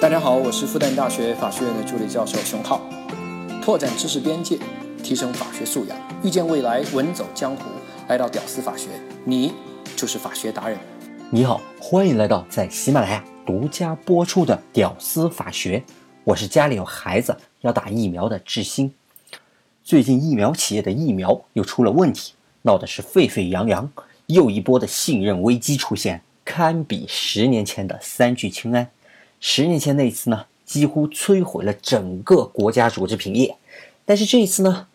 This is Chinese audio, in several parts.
大家好，我是复旦大学法学院的助理教授熊浩。拓展知识边界，提升法学素养，遇见未来，稳走江湖。来到屌丝法学，你就是法学达人。你好，欢迎来到在喜马拉雅独家播出的《屌丝法学》。我是家里有孩子要打疫苗的志新。最近疫苗企业的疫苗又出了问题，闹得是沸沸扬扬，又一波的信任危机出现，堪比十年前的三聚氰胺。十年前那一次呢，几乎摧毁了整个国家组织品业，但是这一次呢，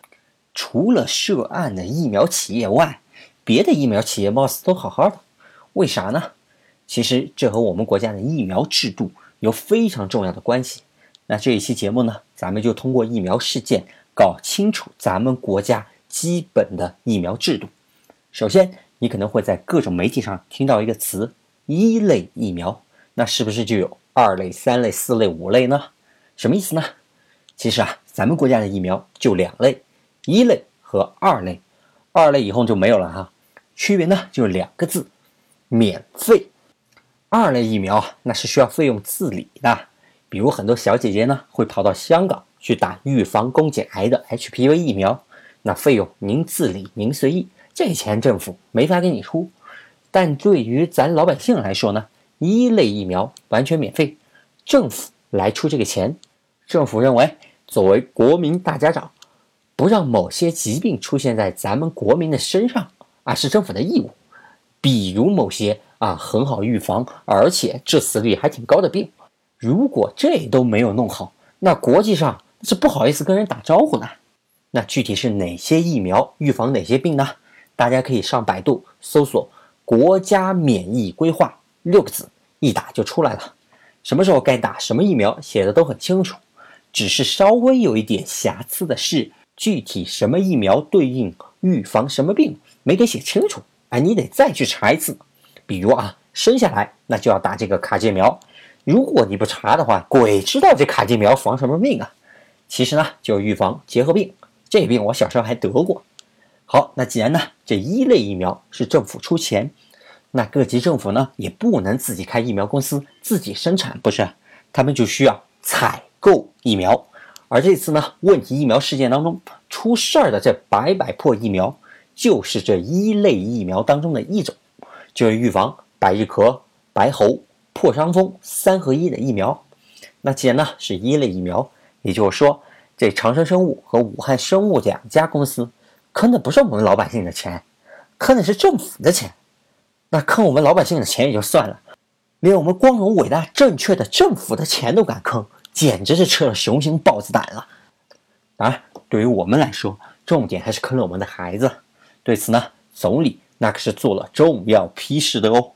除了涉案的疫苗企业外，别的疫苗企业貌似都好好的，为啥呢？其实这和我们国家的疫苗制度有非常重要的关系。那这一期节目呢，咱们就通过疫苗事件搞清楚咱们国家基本的疫苗制度。首先，你可能会在各种媒体上听到一个词“一类疫苗”，那是不是就有？二类、三类、四类、五类呢？什么意思呢？其实啊，咱们国家的疫苗就两类，一类和二类。二类以后就没有了哈。区别呢，就两个字：免费。二类疫苗啊那是需要费用自理的，比如很多小姐姐呢会跑到香港去打预防宫颈癌的 HPV 疫苗，那费用您自理，您随意，这钱政府没法给你出。但对于咱老百姓来说呢？一类疫苗完全免费，政府来出这个钱。政府认为，作为国民大家长，不让某些疾病出现在咱们国民的身上啊，是政府的义务。比如某些啊很好预防，而且致死率还挺高的病，如果这都没有弄好，那国际上是不好意思跟人打招呼的。那具体是哪些疫苗预防哪些病呢？大家可以上百度搜索“国家免疫规划”六个字。一打就出来了，什么时候该打什么疫苗写的都很清楚，只是稍微有一点瑕疵的是，具体什么疫苗对应预防什么病没给写清楚，哎，你得再去查一次。比如啊，生下来那就要打这个卡介苗，如果你不查的话，鬼知道这卡介苗防什么病啊？其实呢，就预防结核病，这病我小时候还得过。好，那既然呢，这一类疫苗是政府出钱。那各级政府呢，也不能自己开疫苗公司，自己生产，不是？他们就需要采购疫苗。而这次呢，问题疫苗事件当中出事儿的这百百破疫苗，就是这一类疫苗当中的一种，就是预防百日咳、白喉、破伤风三合一的疫苗。那既然呢是一类疫苗，也就是说，这长生生物和武汉生物两家公司坑的不是我们老百姓的钱，坑的是政府的钱。那坑我们老百姓的钱也就算了，连我们光荣伟大正确的政府的钱都敢坑，简直是吃了雄心豹子胆了。当然，对于我们来说，重点还是坑了我们的孩子。对此呢，总理那可是做了重要批示的哦，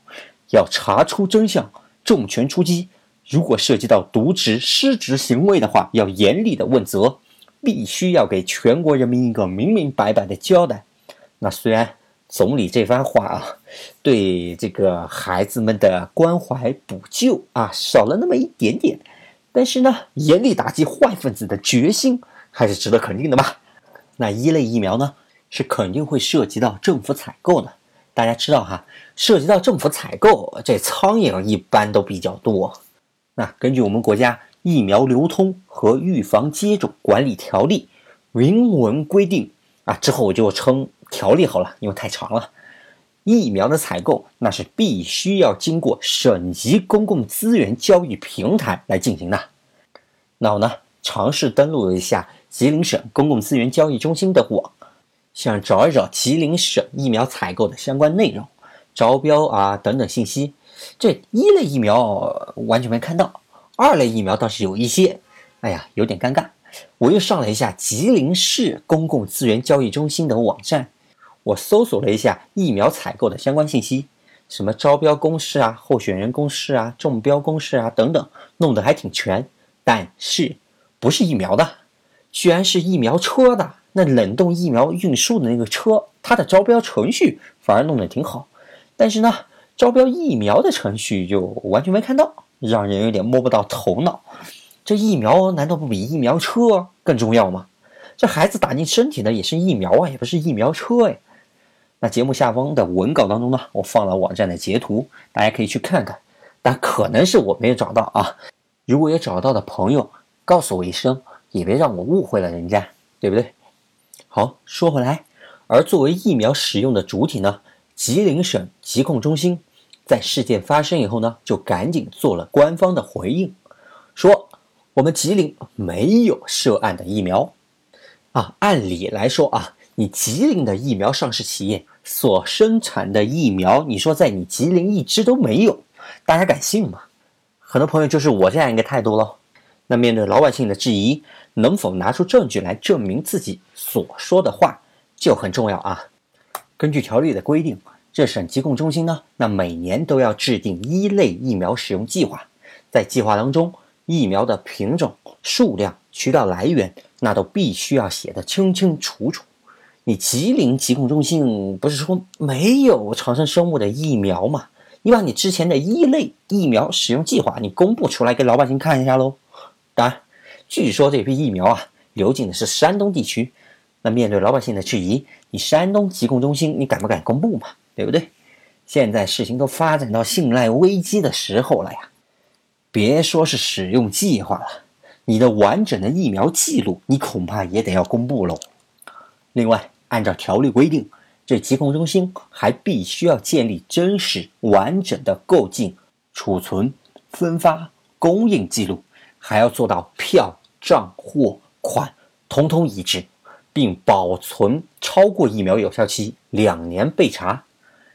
要查出真相，重拳出击。如果涉及到渎职失职行为的话，要严厉的问责，必须要给全国人民一个明明白白的交代。那虽然。总理这番话啊，对这个孩子们的关怀补救啊，少了那么一点点，但是呢，严厉打击坏分子的决心还是值得肯定的吧？那一类疫苗呢，是肯定会涉及到政府采购的。大家知道哈，涉及到政府采购，这苍蝇一般都比较多。那根据我们国家《疫苗流通和预防接种管理条例》明文规定啊，之后我就称。条例好了，因为太长了。疫苗的采购那是必须要经过省级公共资源交易平台来进行的。那我呢，尝试登录了一下吉林省公共资源交易中心的网，想找一找吉林省疫苗采购的相关内容、招标啊等等信息。这一类疫苗完全没看到，二类疫苗倒是有一些。哎呀，有点尴尬。我又上了一下吉林市公共资源交易中心的网站。我搜索了一下疫苗采购的相关信息，什么招标公示啊、候选人公示啊、中标公示啊等等，弄得还挺全。但是不是疫苗的，居然是疫苗车的。那冷冻疫苗运输的那个车，它的招标程序反而弄得挺好。但是呢，招标疫苗的程序就完全没看到，让人有点摸不到头脑。这疫苗难道不比疫苗车更重要吗？这孩子打进身体的也是疫苗啊，也不是疫苗车哎。那节目下方的文稿当中呢，我放了网站的截图，大家可以去看看。但可能是我没有找到啊。如果有找到的朋友，告诉我一声，也别让我误会了人家，对不对？好，说回来，而作为疫苗使用的主体呢，吉林省疾控中心在事件发生以后呢，就赶紧做了官方的回应，说我们吉林没有涉案的疫苗。啊，按理来说啊，你吉林的疫苗上市企业所生产的疫苗，你说在你吉林一支都没有，大家敢信吗？很多朋友就是我这样一个态度喽。那面对老百姓的质疑，能否拿出证据来证明自己所说的话就很重要啊。根据条例的规定，这省疾控中心呢，那每年都要制定一类疫苗使用计划，在计划当中，疫苗的品种、数量、渠道来源。那都必须要写的清清楚楚。你吉林疾控中心不是说没有长生生物的疫苗吗？你把你之前的一类疫苗使用计划你公布出来给老百姓看一下喽。当然，据说这批疫苗啊流进的是山东地区。那面对老百姓的质疑，你山东疾控中心你敢不敢公布嘛？对不对？现在事情都发展到信赖危机的时候了呀，别说是使用计划了。你的完整的疫苗记录，你恐怕也得要公布喽。另外，按照条例规定，这疾控中心还必须要建立真实完整的购进、储存、分发、供应记录，还要做到票、账、货、款通通一致，并保存超过疫苗有效期两年备查。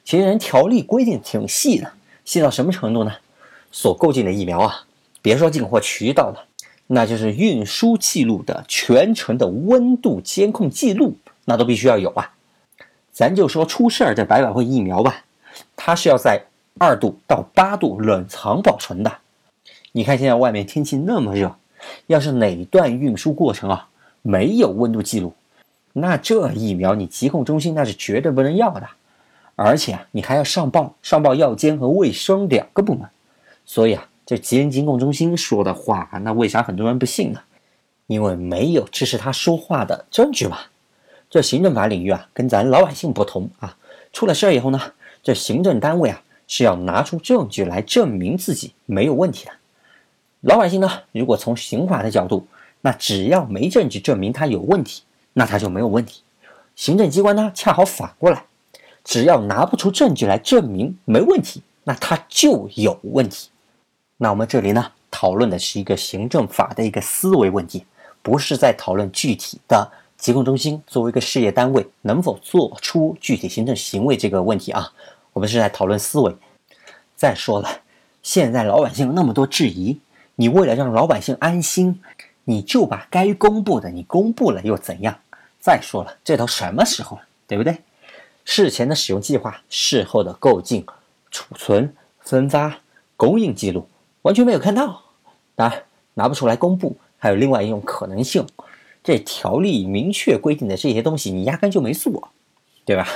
其实人条例规定挺细的，细到什么程度呢？所购进的疫苗啊，别说进货渠道了。那就是运输记录的全程的温度监控记录，那都必须要有啊。咱就说出事儿这百百惠疫苗吧，它是要在二度到八度冷藏保存的。你看现在外面天气那么热，要是哪段运输过程啊没有温度记录，那这疫苗你疾控中心那是绝对不能要的，而且啊你还要上报上报药监和卫生两个部门，所以啊。这吉林疾控中心说的话，那为啥很多人不信呢？因为没有支持他说话的证据嘛。这行政法领域啊，跟咱老百姓不同啊。出了事儿以后呢，这行政单位啊是要拿出证据来证明自己没有问题的。老百姓呢，如果从刑法的角度，那只要没证据证明他有问题，那他就没有问题。行政机关呢，恰好反过来，只要拿不出证据来证明没问题，那他就有问题。那我们这里呢，讨论的是一个行政法的一个思维问题，不是在讨论具体的疾控中心作为一个事业单位能否做出具体行政行为这个问题啊。我们是在讨论思维。再说了，现在老百姓那么多质疑，你为了让老百姓安心，你就把该公布的你公布了又怎样？再说了，这都什么时候了，对不对？事前的使用计划，事后的购进、储存、分发、供应记录。完全没有看到，当然拿不出来公布。还有另外一种可能性，这条例明确规定的这些东西，你压根就没做，对吧？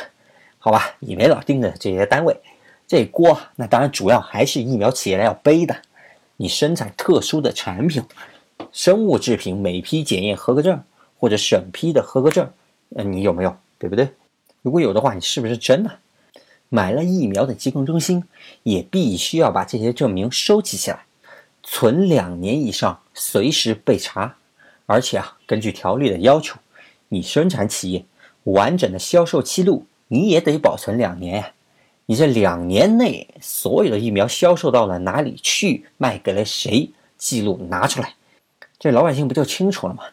好吧，你没老盯着这些单位，这锅那当然主要还是疫苗企业来要背的。你生产特殊的产品，生物制品每批检验合格证或者审批的合格证，呃，你有没有？对不对？如果有的话，你是不是真的？买了疫苗的疾控中心也必须要把这些证明收集起来，存两年以上，随时备查。而且啊，根据条例的要求，你生产企业完整的销售记录你也得保存两年呀。你这两年内所有的疫苗销售到了哪里去，卖给了谁，记录拿出来，这老百姓不就清楚了吗？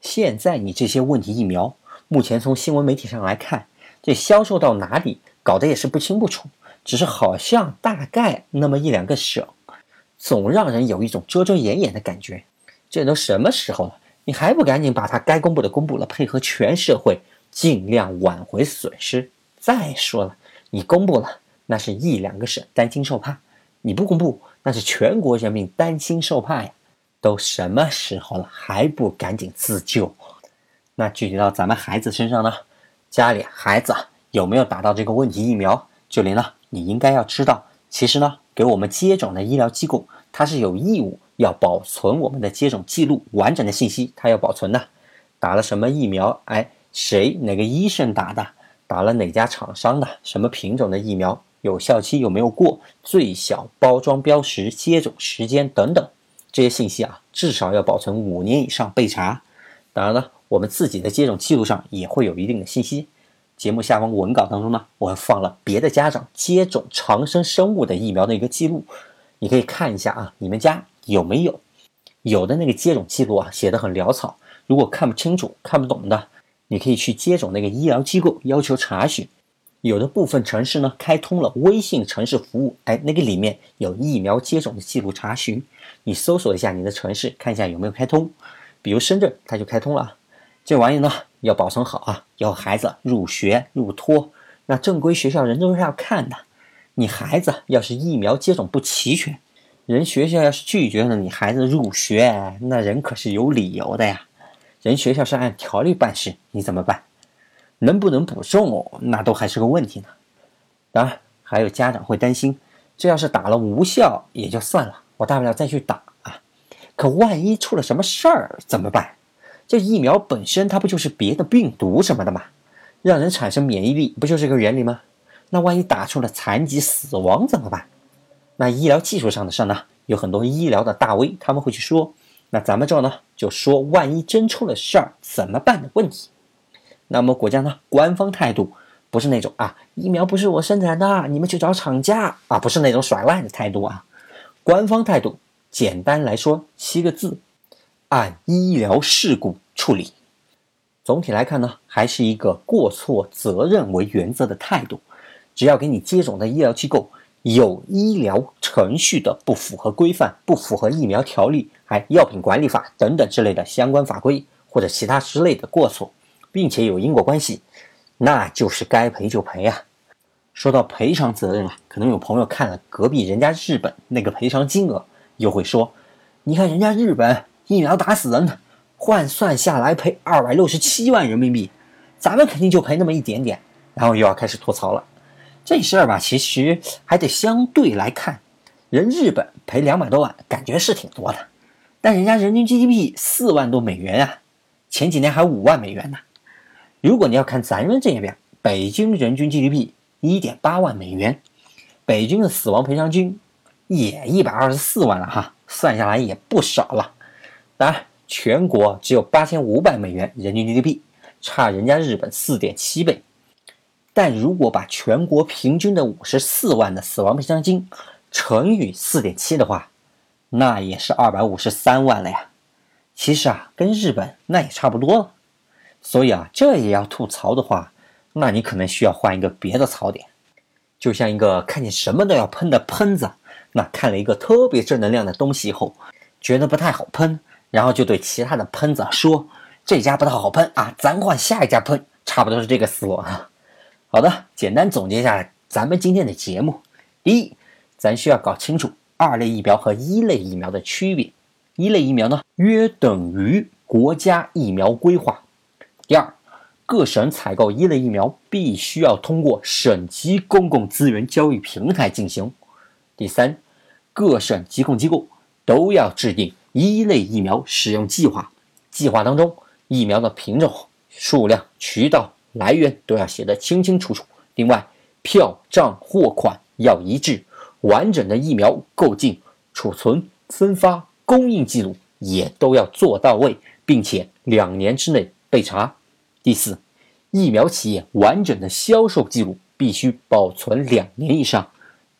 现在你这些问题疫苗，目前从新闻媒体上来看，这销售到哪里？搞得也是不清不楚，只是好像大概那么一两个省，总让人有一种遮遮掩掩的感觉。这都什么时候了，你还不赶紧把它该公布的公布了，配合全社会，尽量挽回损失。再说了，你公布了，那是一两个省担惊受怕；你不公布，那是全国人民担心受怕呀。都什么时候了，还不赶紧自救？那具体到咱们孩子身上呢？家里孩子。有没有打到这个问题疫苗？九零呢？你应该要知道，其实呢，给我们接种的医疗机构，它是有义务要保存我们的接种记录，完整的信息，它要保存的。打了什么疫苗？哎，谁哪个医生打的？打了哪家厂商的？什么品种的疫苗？有效期有没有过？最小包装标识、接种时间等等，这些信息啊，至少要保存五年以上备查。当然了，我们自己的接种记录上也会有一定的信息。节目下方文稿当中呢，我还放了别的家长接种长生生物的疫苗的一个记录，你可以看一下啊，你们家有没有？有的那个接种记录啊，写的很潦草，如果看不清楚、看不懂的，你可以去接种那个医疗机构要求查询。有的部分城市呢，开通了微信城市服务，哎，那个里面有疫苗接种的记录查询，你搜索一下你的城市，看一下有没有开通。比如深圳，它就开通了。这玩意呢，要保存好啊，要孩子入学入托，那正规学校人都是要看的。你孩子要是疫苗接种不齐全，人学校要是拒绝了你孩子入学，那人可是有理由的呀。人学校是按条例办事，你怎么办？能不能补种，那都还是个问题呢。当然，还有家长会担心，这要是打了无效也就算了，我大不了再去打啊。可万一出了什么事儿怎么办？这疫苗本身它不就是别的病毒什么的吗？让人产生免疫力不就是个原理吗？那万一打出了残疾死亡怎么办？那医疗技术上的事呢？有很多医疗的大 V 他们会去说，那咱们这呢就说万一真出了事儿怎么办的问题。那么国家呢？官方态度不是那种啊，疫苗不是我生产的，你们去找厂家啊，不是那种甩赖的态度啊。官方态度简单来说七个字：按医疗事故处理。总体来看呢，还是一个过错责任为原则的态度。只要给你接种的医疗机构有医疗程序的不符合规范、不符合疫苗条例、还药品管理法等等之类的相关法规或者其他之类的过错。并且有因果关系，那就是该赔就赔啊。说到赔偿责任啊，可能有朋友看了隔壁人家日本那个赔偿金额，又会说：“你看人家日本疫苗打死人，换算下来赔二百六十七万人民币，咱们肯定就赔那么一点点。”然后又要开始吐槽了。这事儿吧，其实还得相对来看，人日本赔两百多万，感觉是挺多的，但人家人均 GDP 四万多美元啊，前几年还五万美元呢。如果你要看咱们这边，北京人均 GDP 一点八万美元，北京的死亡赔偿金也一百二十四万了哈，算下来也不少了。当然，全国只有八千五百美元人均 GDP，差人家日本四点七倍。但如果把全国平均的五十四万的死亡赔偿金乘以四点七的话，那也是二百五十三万了呀。其实啊，跟日本那也差不多了。所以啊，这也要吐槽的话，那你可能需要换一个别的槽点，就像一个看见什么都要喷的喷子，那看了一个特别正能量的东西以后，觉得不太好喷，然后就对其他的喷子说：“这家不太好喷啊，咱换下一家喷。”差不多是这个思路啊。好的，简单总结一下咱们今天的节目：第一，咱需要搞清楚二类疫苗和一类疫苗的区别。一类疫苗呢，约等于国家疫苗规划。第二，各省采购一类疫苗必须要通过省级公共资源交易平台进行。第三，各省疾控机构都要制定一类疫苗使用计划，计划当中疫苗的品种、数量、渠道、来源都要写得清清楚楚。另外，票账货款要一致，完整的疫苗购进、储存、分发、供应记录也都要做到位，并且两年之内备查。第四，疫苗企业完整的销售记录必须保存两年以上。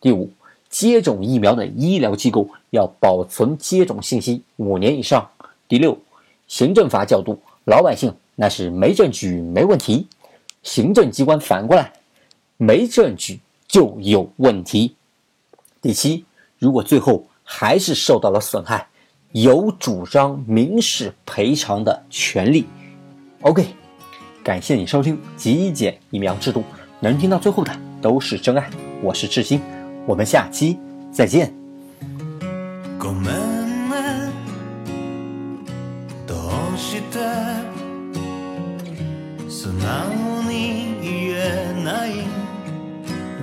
第五，接种疫苗的医疗机构要保存接种信息五年以上。第六，行政法角度，老百姓那是没证据没问题，行政机关反过来，没证据就有问题。第七，如果最后还是受到了损害，有主张民事赔偿的权利。OK。感谢你收听极简疫苗制度，能听到最后的都是真爱。我是志新，我们下期再见。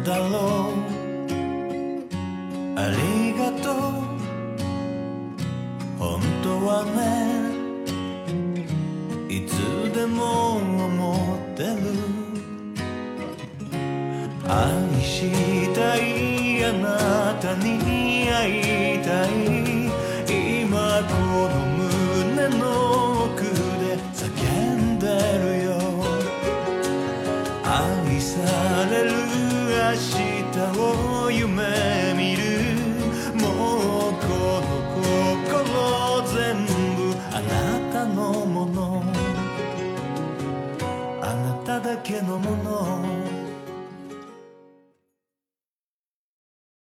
だろうありがとう。本当はねいつでも思ってる。愛したいあなたに会いたい。今この胸の日を夢見るもうこの心全部あなたのもの。あなただけのもの。